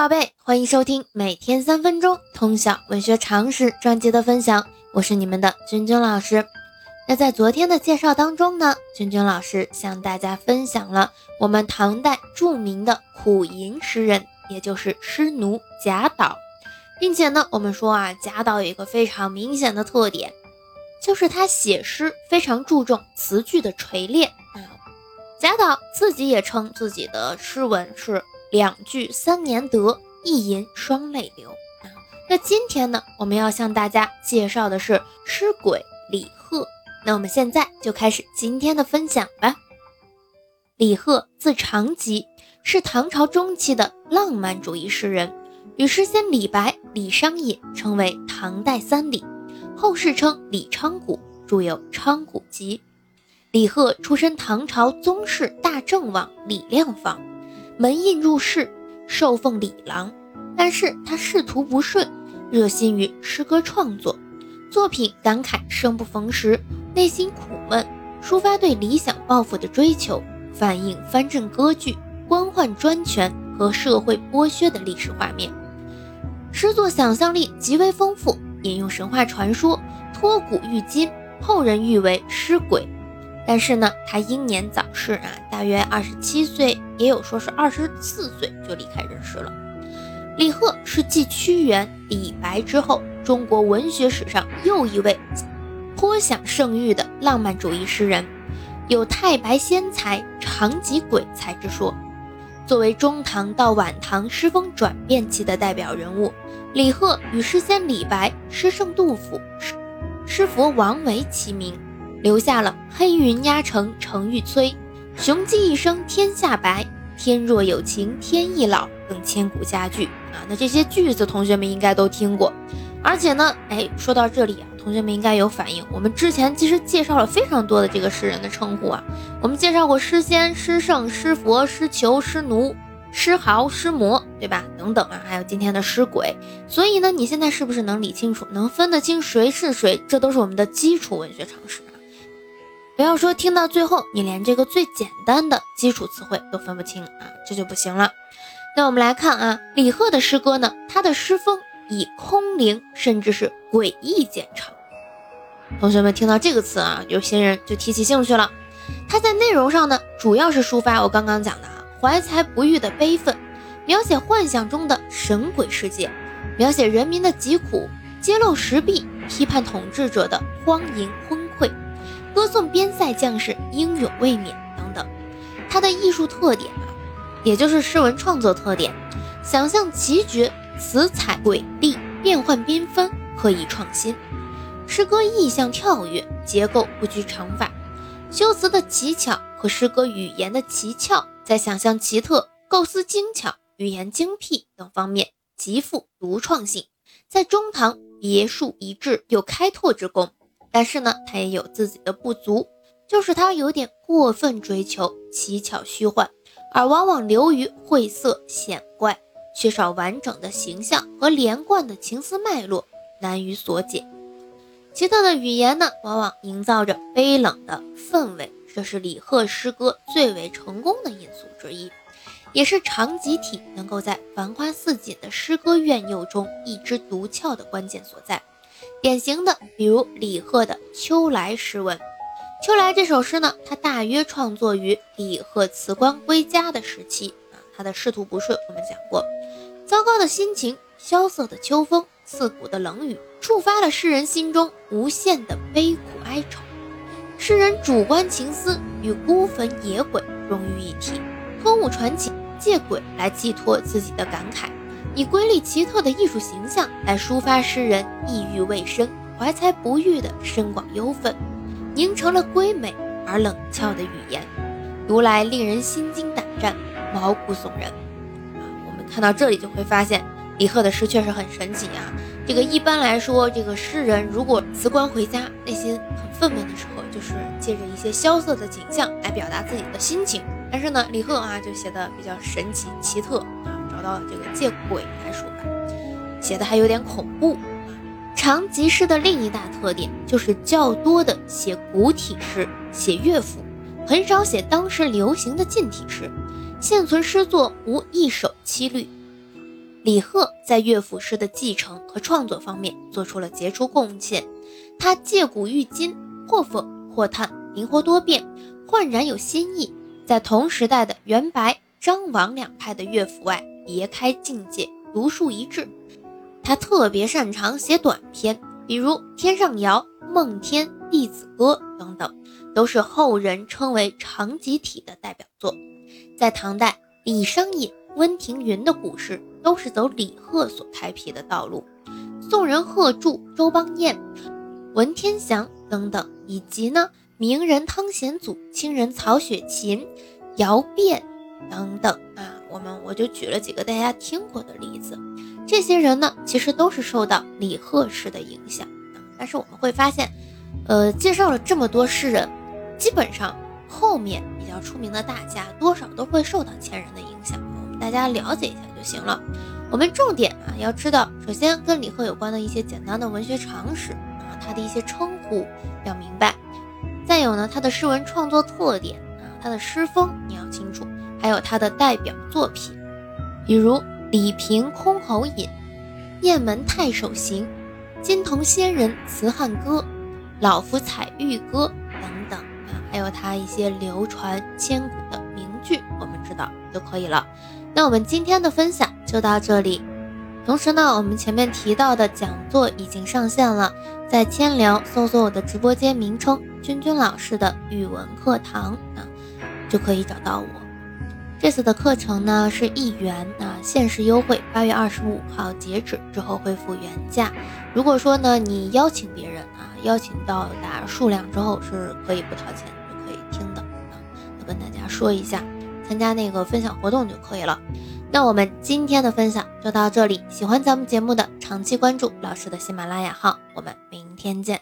宝贝，欢迎收听每天三分钟通晓文学常识专辑的分享，我是你们的君君老师。那在昨天的介绍当中呢，君君老师向大家分享了我们唐代著名的苦吟诗人，也就是诗奴贾岛，并且呢，我们说啊，贾岛有一个非常明显的特点，就是他写诗非常注重词句的锤炼啊。贾岛自己也称自己的诗文是。两句三年得，一吟双泪流。那今天呢，我们要向大家介绍的是诗鬼李贺。那我们现在就开始今天的分享吧。李贺字长吉，是唐朝中期的浪漫主义诗人，与诗仙李白、李商隐称为唐代三李，后世称李昌谷，著有《昌谷集》。李贺出身唐朝宗室大正王李亮房。门印入仕，受奉李郎，但是他仕途不顺，热心于诗歌创作，作品感慨生不逢时，内心苦闷，抒发对理想抱负的追求，反映藩镇割据、官宦专权和社会剥削的历史画面。诗作想象力极为丰富，引用神话传说，托古喻今，后人誉为诗鬼。但是呢，他英年早逝啊，大约二十七岁，也有说是二十四岁就离开人世了。李贺是继屈原、李白之后，中国文学史上又一位颇享盛誉的浪漫主义诗人，有太白仙才、长吉鬼才之说。作为中唐到晚唐诗风转变期的代表人物，李贺与诗仙李白、诗圣杜甫、诗佛王维齐名。留下了“黑云压城城欲摧，雄鸡一声天下白，天若有情天亦老”等千古佳句啊。那这些句子，同学们应该都听过。而且呢，哎，说到这里啊，同学们应该有反应。我们之前其实介绍了非常多的这个诗人的称呼啊，我们介绍过诗仙、诗圣、诗佛、诗囚、诗奴、诗豪、诗魔，对吧？等等啊，还有今天的诗鬼。所以呢，你现在是不是能理清楚，能分得清谁是谁？这都是我们的基础文学常识。不要说听到最后你连这个最简单的基础词汇都分不清啊，这就不行了。那我们来看啊，李贺的诗歌呢，他的诗风以空灵甚至是诡异见长。同学们听到这个词啊，有些人就提起兴趣了。他在内容上呢，主要是抒发我刚刚讲的啊，怀才不遇的悲愤，描写幻想中的神鬼世界，描写人民的疾苦，揭露时弊，批判统治者的荒淫昏。歌颂边塞将士英勇卫冕等等，他的艺术特点啊，也就是诗文创作特点，想象奇绝，词采瑰丽，变幻缤纷，刻意创新。诗歌意象跳跃，结构不拘常法，修辞的奇巧和诗歌语言的奇俏，在想象奇特、构思精巧、语言精辟等方面极富独创性，在中唐别树一帜，有开拓之功。但是呢，他也有自己的不足，就是他有点过分追求奇巧虚幻，而往往流于晦涩显怪，缺少完整的形象和连贯的情思脉络，难于所解。奇特的语言呢，往往营造着悲冷的氛围，这是李贺诗歌最为成功的因素之一，也是长集体能够在繁花似锦的诗歌苑囿中一枝独俏的关键所在。典型的，比如李贺的《秋来》诗文，《秋来》这首诗呢，它大约创作于李贺辞官归家的时期啊。他的仕途不顺，我们讲过，糟糕的心情，萧瑟的秋风，刺骨的冷雨，触发了诗人心中无限的悲苦哀愁。诗人主观情思与孤坟野鬼融于一体，托物传情，借鬼来寄托自己的感慨。以瑰丽奇特的艺术形象来抒发诗人抑郁未深、怀才不遇的深广忧愤，凝成了瑰美而冷峭的语言，读来令人心惊胆战、毛骨悚然。啊，我们看到这里就会发现，李贺的诗确实很神奇啊。这个一般来说，这个诗人如果辞官回家，内心很愤懑的时候，就是借着一些萧瑟的景象来表达自己的心情。但是呢，李贺啊就写的比较神奇奇特。找到这个借鬼来说吧，写的还有点恐怖。长吉诗的另一大特点就是较多的写古体诗、写乐府，很少写当时流行的近体诗。现存诗作无一首七律。李贺在乐府诗的继承和创作方面做出了杰出贡献。他借古喻今，或讽或叹，灵活多变，焕然有新意。在同时代的元白、张王两派的乐府外，别开境界，独树一帜。他特别擅长写短篇，比如《天上谣》《梦天》《弟子歌》等等，都是后人称为长集体的代表作。在唐代，李商隐、温庭筠的故事都是走李贺所开辟的道路。宋人贺铸、周邦彦、文天祥等等，以及呢名人汤显祖、清人曹雪芹、姚辩等等啊，我们我就举了几个大家听过的例子。这些人呢，其实都是受到李贺诗的影响。但是我们会发现，呃，介绍了这么多诗人，基本上后面比较出名的大家，多少都会受到前人的影响。我们大家了解一下就行了。我们重点啊，要知道，首先跟李贺有关的一些简单的文学常识啊，他的一些称呼要明白。再有呢，他的诗文创作特点啊，他的诗风你要清楚，还有他的代表作品，比如。李平箜篌引、雁门太守行、金童仙人辞汉歌、老夫采玉歌等等啊，还有他一些流传千古的名句，我们知道就可以了。那我们今天的分享就到这里。同时呢，我们前面提到的讲座已经上线了，在千聊搜索我的直播间名称“君君老师的语文课堂”啊，就可以找到我。这次的课程呢是一元啊，限时优惠，八月二十五号截止，之后恢复原价。如果说呢你邀请别人啊，邀请到达数量之后是可以不掏钱就可以听的啊，要跟大家说一下，参加那个分享活动就可以了。那我们今天的分享就到这里，喜欢咱们节目的长期关注老师的喜马拉雅号，我们明天见。